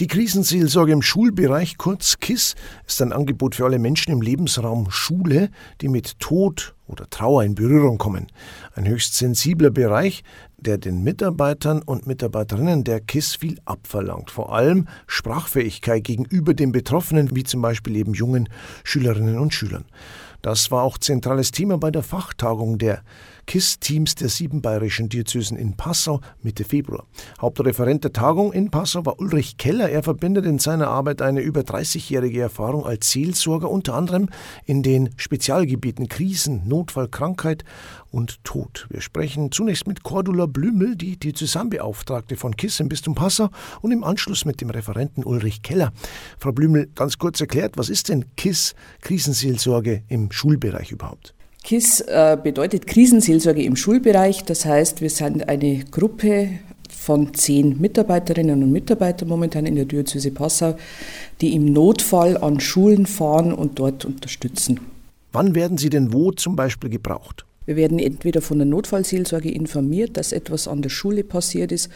Die Krisenseelsorge im Schulbereich, kurz KISS, ist ein Angebot für alle Menschen im Lebensraum Schule, die mit Tod oder Trauer in Berührung kommen. Ein höchst sensibler Bereich, der den Mitarbeitern und Mitarbeiterinnen der KISS viel abverlangt. Vor allem Sprachfähigkeit gegenüber den Betroffenen, wie zum Beispiel eben jungen Schülerinnen und Schülern. Das war auch zentrales Thema bei der Fachtagung der KISS-Teams der sieben bayerischen Diözesen in Passau Mitte Februar. Hauptreferent der Tagung in Passau war Ulrich Keller. Er verbindet in seiner Arbeit eine über 30-jährige Erfahrung als Seelsorger, unter anderem in den Spezialgebieten Krisen, Notfall, Krankheit und Tod. Wir sprechen zunächst mit Cordula Blümel, die Diözesanbeauftragte von KISS im Bistum Passau und im Anschluss mit dem Referenten Ulrich Keller. Frau Blümel, ganz kurz erklärt, was ist denn KISS, Krisenseelsorge im Schulbereich überhaupt? KISS äh, bedeutet Krisenseelsorge im Schulbereich. Das heißt, wir sind eine Gruppe von zehn Mitarbeiterinnen und Mitarbeitern momentan in der Diözese Passau, die im Notfall an Schulen fahren und dort unterstützen. Wann werden Sie denn wo zum Beispiel gebraucht? Wir werden entweder von der Notfallseelsorge informiert, dass etwas an der Schule passiert ist,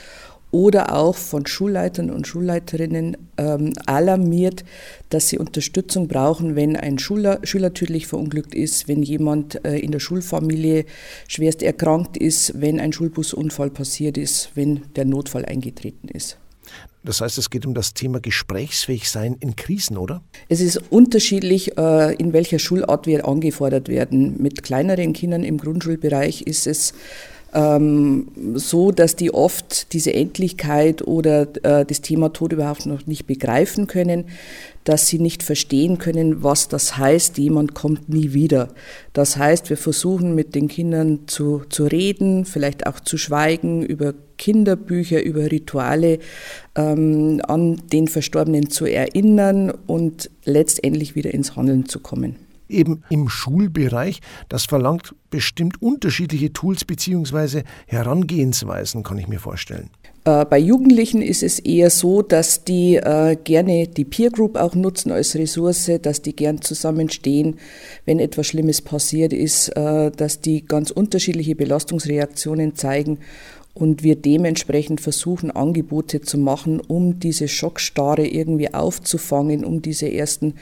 oder auch von Schulleitern und Schulleiterinnen ähm, alarmiert, dass sie Unterstützung brauchen, wenn ein Schüler, Schüler tödlich verunglückt ist, wenn jemand äh, in der Schulfamilie schwerst erkrankt ist, wenn ein Schulbusunfall passiert ist, wenn der Notfall eingetreten ist. Das heißt, es geht um das Thema gesprächsfähig sein in Krisen, oder? Es ist unterschiedlich, äh, in welcher Schulart wir angefordert werden. Mit kleineren Kindern im Grundschulbereich ist es ähm, so, dass die oft diese Endlichkeit oder äh, das Thema Tod überhaupt noch nicht begreifen können, dass sie nicht verstehen können, was das heißt, jemand kommt nie wieder. Das heißt, wir versuchen mit den Kindern zu, zu reden, vielleicht auch zu schweigen über Kinderbücher, über Rituale, ähm, an den Verstorbenen zu erinnern und letztendlich wieder ins Handeln zu kommen eben im Schulbereich. Das verlangt bestimmt unterschiedliche Tools bzw. Herangehensweisen, kann ich mir vorstellen. Äh, bei Jugendlichen ist es eher so, dass die äh, gerne die Peer Group auch nutzen als Ressource, dass die gern zusammenstehen, wenn etwas Schlimmes passiert ist, äh, dass die ganz unterschiedliche Belastungsreaktionen zeigen und wir dementsprechend versuchen, Angebote zu machen, um diese Schockstarre irgendwie aufzufangen, um diese ersten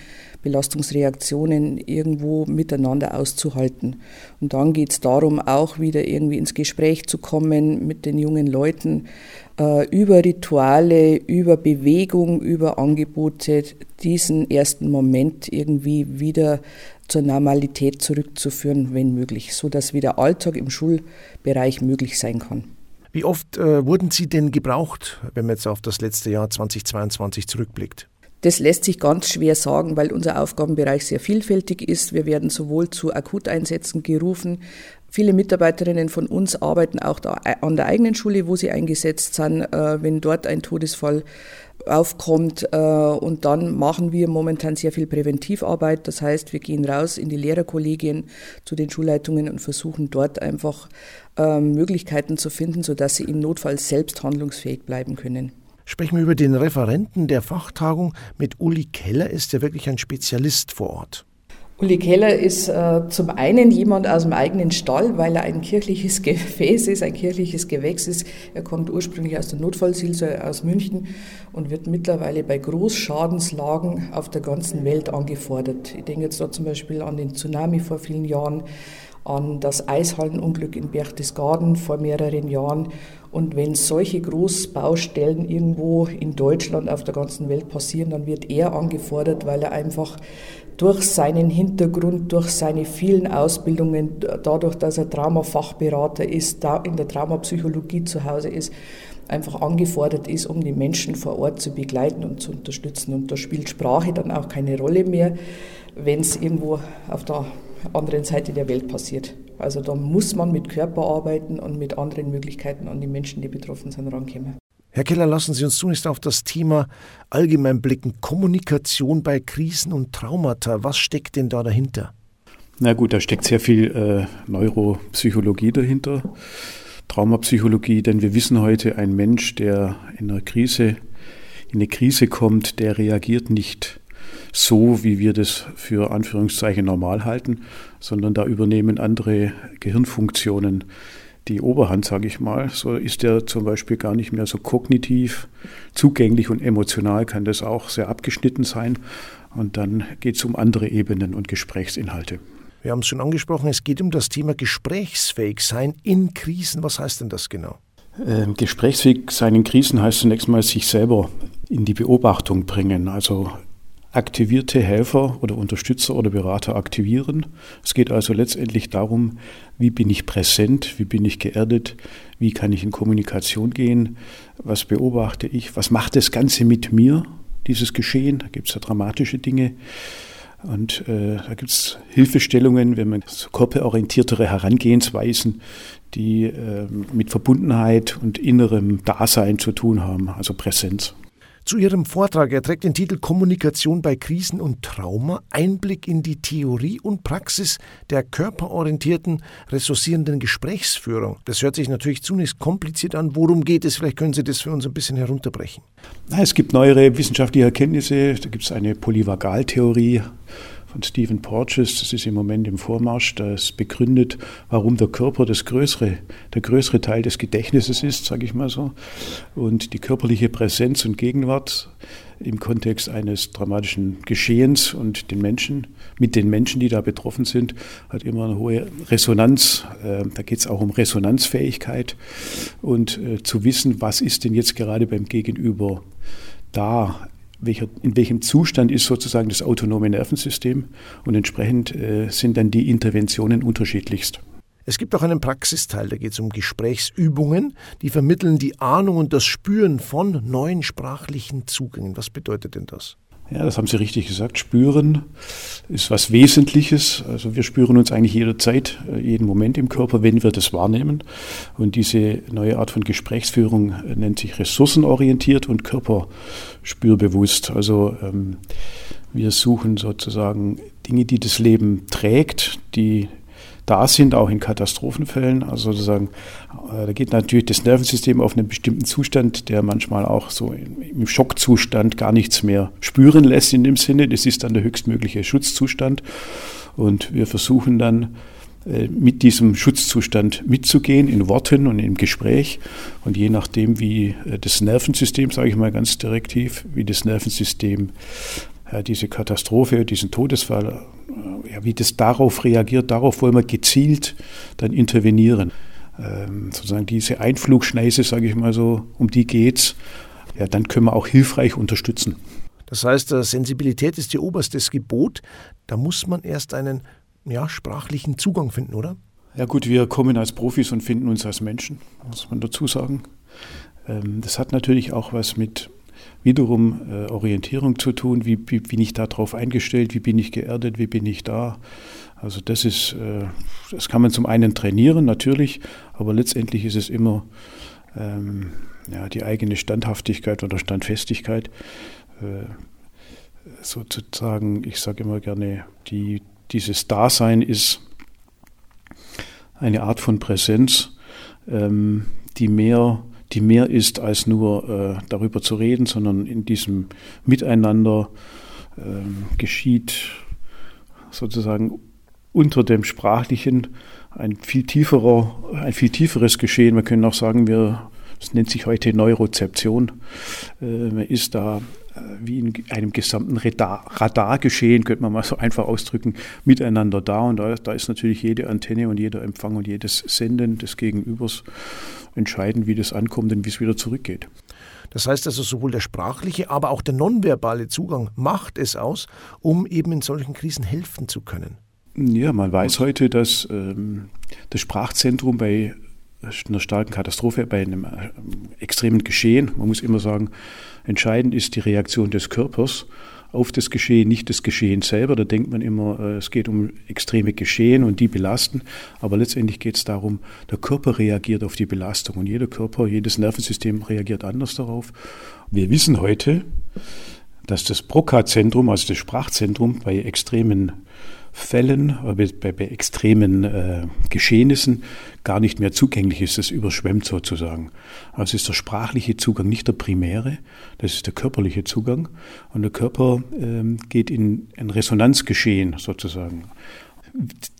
Belastungsreaktionen irgendwo miteinander auszuhalten. Und dann geht es darum, auch wieder irgendwie ins Gespräch zu kommen mit den jungen Leuten äh, über Rituale, über Bewegung, über Angebote, diesen ersten Moment irgendwie wieder zur Normalität zurückzuführen, wenn möglich, sodass wieder Alltag im Schulbereich möglich sein kann. Wie oft äh, wurden Sie denn gebraucht, wenn man jetzt auf das letzte Jahr 2022 zurückblickt? Das lässt sich ganz schwer sagen, weil unser Aufgabenbereich sehr vielfältig ist. Wir werden sowohl zu Akuteinsätzen gerufen. Viele Mitarbeiterinnen von uns arbeiten auch an der eigenen Schule, wo sie eingesetzt sind, äh, wenn dort ein Todesfall aufkommt. Äh, und dann machen wir momentan sehr viel Präventivarbeit. Das heißt, wir gehen raus in die Lehrerkollegien zu den Schulleitungen und versuchen dort einfach ähm, Möglichkeiten zu finden, sodass sie im Notfall selbst handlungsfähig bleiben können. Sprechen wir über den Referenten der Fachtagung mit Uli Keller, ist er wirklich ein Spezialist vor Ort. Uli Keller ist äh, zum einen jemand aus dem eigenen Stall, weil er ein kirchliches Gefäß ist, ein kirchliches Gewächs ist. Er kommt ursprünglich aus der Notfallsilse aus München und wird mittlerweile bei Großschadenslagen auf der ganzen Welt angefordert. Ich denke jetzt da zum Beispiel an den Tsunami vor vielen Jahren, an das Eishallenunglück in Berchtesgaden vor mehreren Jahren. Und wenn solche Großbaustellen irgendwo in Deutschland, auf der ganzen Welt passieren, dann wird er angefordert, weil er einfach durch seinen Hintergrund, durch seine vielen Ausbildungen, dadurch, dass er Traumafachberater ist, da in der Traumapsychologie zu Hause ist, einfach angefordert ist, um die Menschen vor Ort zu begleiten und zu unterstützen. Und da spielt Sprache dann auch keine Rolle mehr, wenn es irgendwo auf der anderen Seite der Welt passiert. Also da muss man mit Körper arbeiten und mit anderen Möglichkeiten an die Menschen, die betroffen sind, rankommen. Herr Keller, lassen Sie uns zunächst auf das Thema allgemein blicken. Kommunikation bei Krisen und Traumata. Was steckt denn da dahinter? Na gut, da steckt sehr viel äh, Neuropsychologie dahinter, Traumapsychologie, denn wir wissen heute, ein Mensch, der in einer Krise, in eine Krise kommt, der reagiert nicht so, wie wir das für Anführungszeichen normal halten, sondern da übernehmen andere Gehirnfunktionen die Oberhand, sage ich mal. So ist er zum Beispiel gar nicht mehr so kognitiv zugänglich und emotional kann das auch sehr abgeschnitten sein. Und dann geht es um andere Ebenen und Gesprächsinhalte. Wir haben es schon angesprochen, es geht um das Thema gesprächsfähig sein in Krisen. Was heißt denn das genau? Ähm, gesprächsfähig sein in Krisen heißt zunächst mal sich selber in die Beobachtung bringen. Also aktivierte Helfer oder Unterstützer oder Berater aktivieren. Es geht also letztendlich darum, wie bin ich präsent, wie bin ich geerdet, wie kann ich in Kommunikation gehen, was beobachte ich, was macht das Ganze mit mir, dieses Geschehen. Da gibt es ja dramatische Dinge. Und äh, da gibt es Hilfestellungen, wenn man so körperorientiertere Herangehensweisen, die äh, mit Verbundenheit und innerem Dasein zu tun haben, also Präsenz. Zu Ihrem Vortrag, er trägt den Titel Kommunikation bei Krisen und Trauma, Einblick in die Theorie und Praxis der körperorientierten, ressourcierenden Gesprächsführung. Das hört sich natürlich zunächst kompliziert an. Worum geht es? Vielleicht können Sie das für uns ein bisschen herunterbrechen. Es gibt neuere wissenschaftliche Erkenntnisse. Da gibt es eine Polyvagaltheorie von Stephen Porges, das ist im Moment im Vormarsch, das begründet, warum der Körper das größere, der größere Teil des Gedächtnisses ist, sage ich mal so. Und die körperliche Präsenz und Gegenwart im Kontext eines dramatischen Geschehens und den Menschen, mit den Menschen, die da betroffen sind, hat immer eine hohe Resonanz. Äh, da geht es auch um Resonanzfähigkeit und äh, zu wissen, was ist denn jetzt gerade beim Gegenüber da welcher, in welchem Zustand ist sozusagen das autonome Nervensystem und entsprechend äh, sind dann die Interventionen unterschiedlichst. Es gibt auch einen Praxisteil, da geht es um Gesprächsübungen, die vermitteln die Ahnung und das Spüren von neuen sprachlichen Zugängen. Was bedeutet denn das? Ja, das haben Sie richtig gesagt. Spüren ist was Wesentliches. Also wir spüren uns eigentlich jederzeit, äh, jeden Moment im Körper, wenn wir das wahrnehmen. Und diese neue Art von Gesprächsführung äh, nennt sich ressourcenorientiert und körperspürbewusst. Also ähm, wir suchen sozusagen Dinge, die das Leben trägt, die da sind, auch in Katastrophenfällen. Also sozusagen, äh, da geht natürlich das Nervensystem auf einen bestimmten Zustand, der manchmal auch so im Schockzustand gar nichts mehr spüren lässt in dem Sinne. Das ist dann der höchstmögliche Schutzzustand. Und wir versuchen dann, äh, mit diesem Schutzzustand mitzugehen, in Worten und im Gespräch. Und je nachdem, wie äh, das Nervensystem, sage ich mal ganz direktiv, wie das Nervensystem diese Katastrophe, diesen Todesfall, ja, wie das darauf reagiert, darauf wollen wir gezielt dann intervenieren. Ähm, sozusagen diese Einflugschneise, sage ich mal so, um die geht's. Ja, dann können wir auch hilfreich unterstützen. Das heißt, äh, Sensibilität ist ihr oberstes Gebot. Da muss man erst einen ja, sprachlichen Zugang finden, oder? Ja gut, wir kommen als Profis und finden uns als Menschen, muss man dazu sagen. Ähm, das hat natürlich auch was mit wiederum äh, Orientierung zu tun. Wie, wie, bin ich darauf eingestellt? Wie bin ich geerdet? Wie bin ich da? Also das ist, äh, das kann man zum einen trainieren natürlich, aber letztendlich ist es immer ähm, ja, die eigene Standhaftigkeit oder Standfestigkeit. Äh, sozusagen, ich sage immer gerne, die, dieses Dasein ist eine Art von Präsenz, ähm, die mehr die mehr ist als nur äh, darüber zu reden, sondern in diesem Miteinander äh, geschieht sozusagen unter dem Sprachlichen ein viel tieferer, ein viel tieferes Geschehen. Wir können auch sagen, wir, das nennt sich heute Neurozeption. Äh, man ist da wie in einem gesamten Radargeschehen, könnte man mal so einfach ausdrücken, miteinander da. Und da, da ist natürlich jede Antenne und jeder Empfang und jedes Senden des Gegenübers entscheiden, wie das ankommt und wie es wieder zurückgeht. Das heißt also, sowohl der sprachliche, aber auch der nonverbale Zugang macht es aus, um eben in solchen Krisen helfen zu können. Ja, man weiß heute, dass ähm, das Sprachzentrum bei einer starken Katastrophe, bei einem äh, extremen Geschehen, man muss immer sagen, entscheidend ist die Reaktion des Körpers auf das Geschehen, nicht das Geschehen selber. Da denkt man immer, äh, es geht um extreme Geschehen und die belasten. Aber letztendlich geht es darum, der Körper reagiert auf die Belastung und jeder Körper, jedes Nervensystem reagiert anders darauf. Wir wissen heute, dass das Broca-Zentrum, also das Sprachzentrum bei extremen Fällen, bei, bei extremen äh, Geschehnissen gar nicht mehr zugänglich ist. Es überschwemmt sozusagen. Also ist der sprachliche Zugang nicht der primäre, das ist der körperliche Zugang. Und der Körper ähm, geht in ein Resonanzgeschehen sozusagen.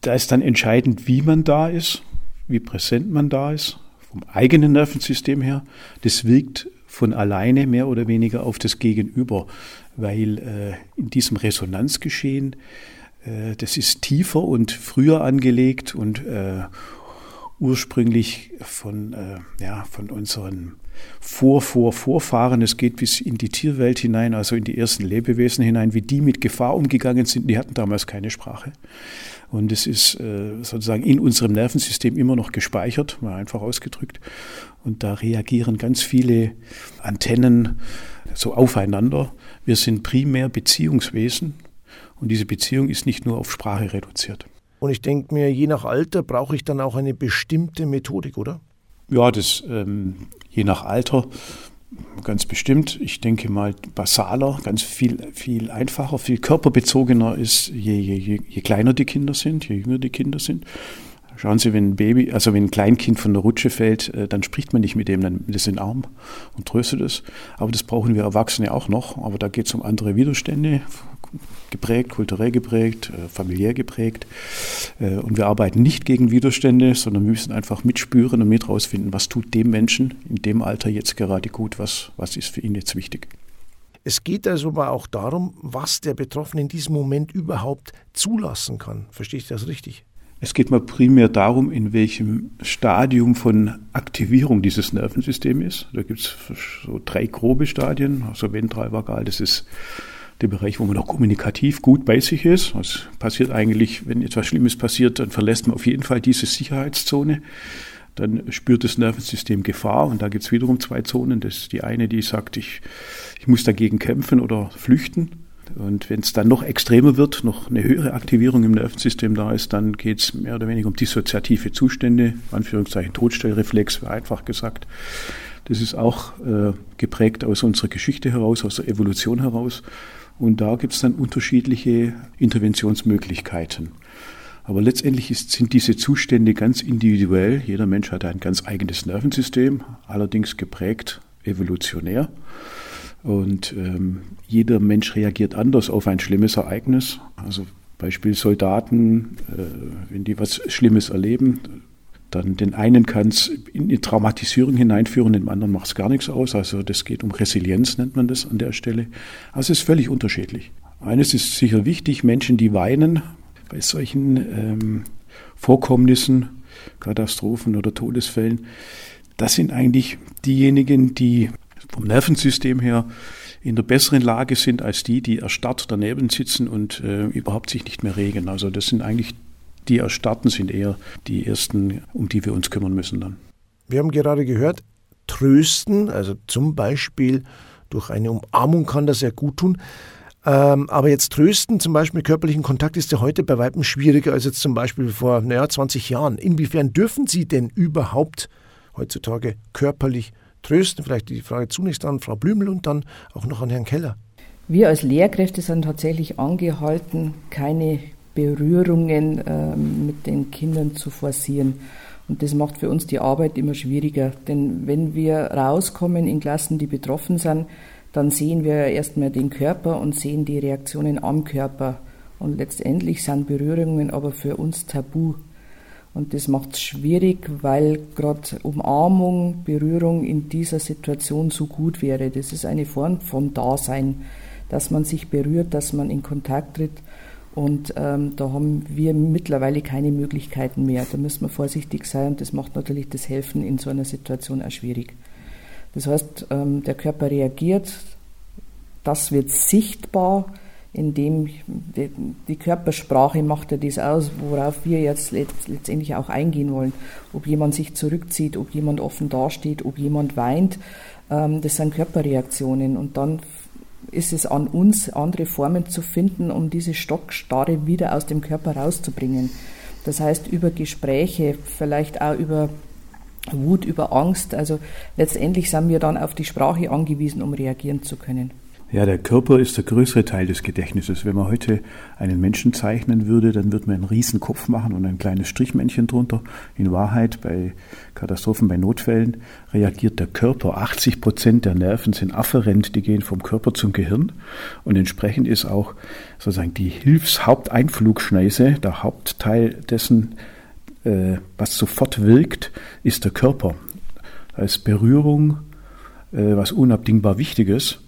Da ist dann entscheidend, wie man da ist, wie präsent man da ist, vom eigenen Nervensystem her. Das wirkt von alleine mehr oder weniger auf das Gegenüber, weil äh, in diesem Resonanzgeschehen, äh, das ist tiefer und früher angelegt und äh, ursprünglich von, äh, ja, von unseren Vor, Vor, Vorfahren. Es geht bis in die Tierwelt hinein, also in die ersten Lebewesen hinein, wie die mit Gefahr umgegangen sind. Die hatten damals keine Sprache. Und es ist äh, sozusagen in unserem Nervensystem immer noch gespeichert, mal einfach ausgedrückt. Und da reagieren ganz viele Antennen so aufeinander. Wir sind primär Beziehungswesen und diese Beziehung ist nicht nur auf Sprache reduziert. Und ich denke mir, je nach Alter brauche ich dann auch eine bestimmte Methodik, oder? Ja, das ähm, je nach Alter ganz bestimmt. Ich denke mal basaler, ganz viel, viel einfacher, viel körperbezogener ist, je, je, je kleiner die Kinder sind, je jünger die Kinder sind. Schauen Sie, wenn ein Baby, also wenn ein Kleinkind von der Rutsche fällt, äh, dann spricht man nicht mit dem, dann nimmt es in den Arm und tröstet es. Aber das brauchen wir Erwachsene auch noch. Aber da geht es um andere Widerstände, geprägt, kulturell geprägt, äh, familiär geprägt. Äh, und wir arbeiten nicht gegen Widerstände, sondern wir müssen einfach mitspüren und mit rausfinden, was tut dem Menschen in dem Alter jetzt gerade gut, was, was ist für ihn jetzt wichtig. Es geht also aber auch darum, was der Betroffene in diesem Moment überhaupt zulassen kann. Verstehe ich das richtig? Es geht mal primär darum, in welchem Stadium von Aktivierung dieses Nervensystems ist. Da gibt es so drei grobe Stadien. Also ventral vagal, das ist der Bereich, wo man auch kommunikativ gut bei sich ist. Was passiert eigentlich, wenn etwas Schlimmes passiert, dann verlässt man auf jeden Fall diese Sicherheitszone. Dann spürt das Nervensystem Gefahr und da gibt es wiederum zwei Zonen. Das ist die eine, die sagt, ich, ich muss dagegen kämpfen oder flüchten. Und wenn es dann noch extremer wird, noch eine höhere Aktivierung im Nervensystem da ist, dann geht es mehr oder weniger um dissoziative Zustände, Anführungszeichen Todstellreflex, einfach gesagt. Das ist auch äh, geprägt aus unserer Geschichte heraus, aus der Evolution heraus. Und da gibt es dann unterschiedliche Interventionsmöglichkeiten. Aber letztendlich ist, sind diese Zustände ganz individuell. Jeder Mensch hat ein ganz eigenes Nervensystem, allerdings geprägt evolutionär. Und ähm, jeder Mensch reagiert anders auf ein schlimmes Ereignis. Also Beispiel Soldaten, äh, wenn die was Schlimmes erleben, dann den einen kann es in eine Traumatisierung hineinführen, dem anderen macht es gar nichts aus. Also das geht um Resilienz, nennt man das an der Stelle. Also es ist völlig unterschiedlich. Eines ist sicher wichtig, Menschen, die weinen bei solchen ähm, Vorkommnissen, Katastrophen oder Todesfällen, das sind eigentlich diejenigen, die vom Nervensystem her in der besseren Lage sind als die, die erstarrt daneben sitzen und äh, überhaupt sich nicht mehr regen. Also das sind eigentlich die erstarrten, sind eher die ersten, um die wir uns kümmern müssen dann. Wir haben gerade gehört, trösten, also zum Beispiel durch eine Umarmung kann das sehr gut tun. Ähm, aber jetzt trösten, zum Beispiel mit körperlichen Kontakt, ist ja heute bei Weitem schwieriger als jetzt zum Beispiel vor naja, 20 Jahren. Inwiefern dürfen Sie denn überhaupt heutzutage körperlich trösten? Vielleicht die Frage zunächst an Frau Blümel und dann auch noch an Herrn Keller. Wir als Lehrkräfte sind tatsächlich angehalten, keine Berührungen äh, mit den Kindern zu forcieren. Und das macht für uns die Arbeit immer schwieriger. Denn wenn wir rauskommen in Klassen, die betroffen sind, dann sehen wir erstmal den Körper und sehen die Reaktionen am Körper. Und letztendlich sind Berührungen aber für uns tabu. Und das macht es schwierig, weil gerade Umarmung, Berührung in dieser Situation so gut wäre. Das ist eine Form von Dasein, dass man sich berührt, dass man in Kontakt tritt. Und ähm, da haben wir mittlerweile keine Möglichkeiten mehr. Da müssen wir vorsichtig sein und das macht natürlich das Helfen in so einer Situation auch schwierig. Das heißt, ähm, der Körper reagiert, das wird sichtbar, indem die, die, Körpersprache macht ja das aus, worauf wir jetzt letztendlich auch eingehen wollen. Ob jemand sich zurückzieht, ob jemand offen dasteht, ob jemand weint, ähm, das sind Körperreaktionen und dann ist es an uns, andere Formen zu finden, um diese Stockstarre wieder aus dem Körper rauszubringen. Das heißt, über Gespräche, vielleicht auch über Wut, über Angst. Also letztendlich sind wir dann auf die Sprache angewiesen, um reagieren zu können. Ja, der Körper ist der größere Teil des Gedächtnisses. Wenn man heute einen Menschen zeichnen würde, dann würde man einen riesen Kopf machen und ein kleines Strichmännchen drunter. In Wahrheit, bei Katastrophen, bei Notfällen reagiert der Körper. 80 Prozent der Nerven sind afferent, die gehen vom Körper zum Gehirn. Und entsprechend ist auch sozusagen die Hilfshaupteinflugschneise, der Hauptteil dessen, äh, was sofort wirkt, ist der Körper. Da ist Berührung äh, was unabdingbar Wichtiges.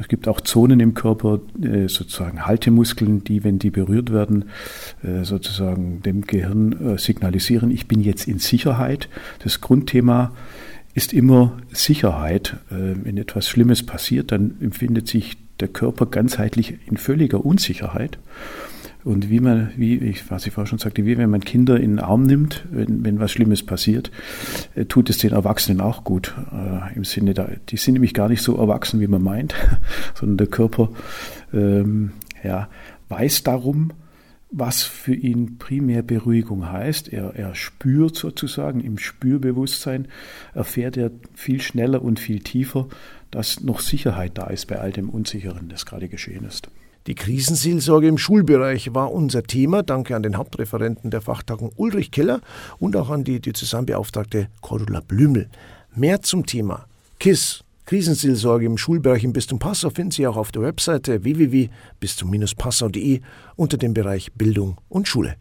Es gibt auch Zonen im Körper, äh, sozusagen Haltemuskeln, die, wenn die berührt werden, äh, sozusagen dem Gehirn signalisieren, ich bin jetzt in Sicherheit. Das Grundthema ist immer Sicherheit. Wenn etwas Schlimmes passiert, dann empfindet sich der Körper ganzheitlich in völliger Unsicherheit. Und wie man, wie ich, was ich vorher schon sagte, wie wenn man Kinder in den Arm nimmt, wenn, wenn was Schlimmes passiert, äh, tut es den Erwachsenen auch gut. Äh, Im Sinne, da, die sind nämlich gar nicht so erwachsen, wie man meint, sondern der Körper ähm, ja, weiß darum, was für ihn primär Beruhigung heißt. Er, er spürt sozusagen im Spürbewusstsein, erfährt er viel schneller und viel tiefer, dass noch Sicherheit da ist bei all dem Unsicheren, das gerade geschehen ist. Die Krisenseelsorge im Schulbereich war unser Thema. Danke an den Hauptreferenten der Fachtagung Ulrich Keller und auch an die Diözesanbeauftragte Cordula Blümel. Mehr zum Thema KISS, Krisenseelsorge im Schulbereich im Bistum Passau finden Sie auch auf der Webseite www.bistum-passau.de unter dem Bereich Bildung und Schule.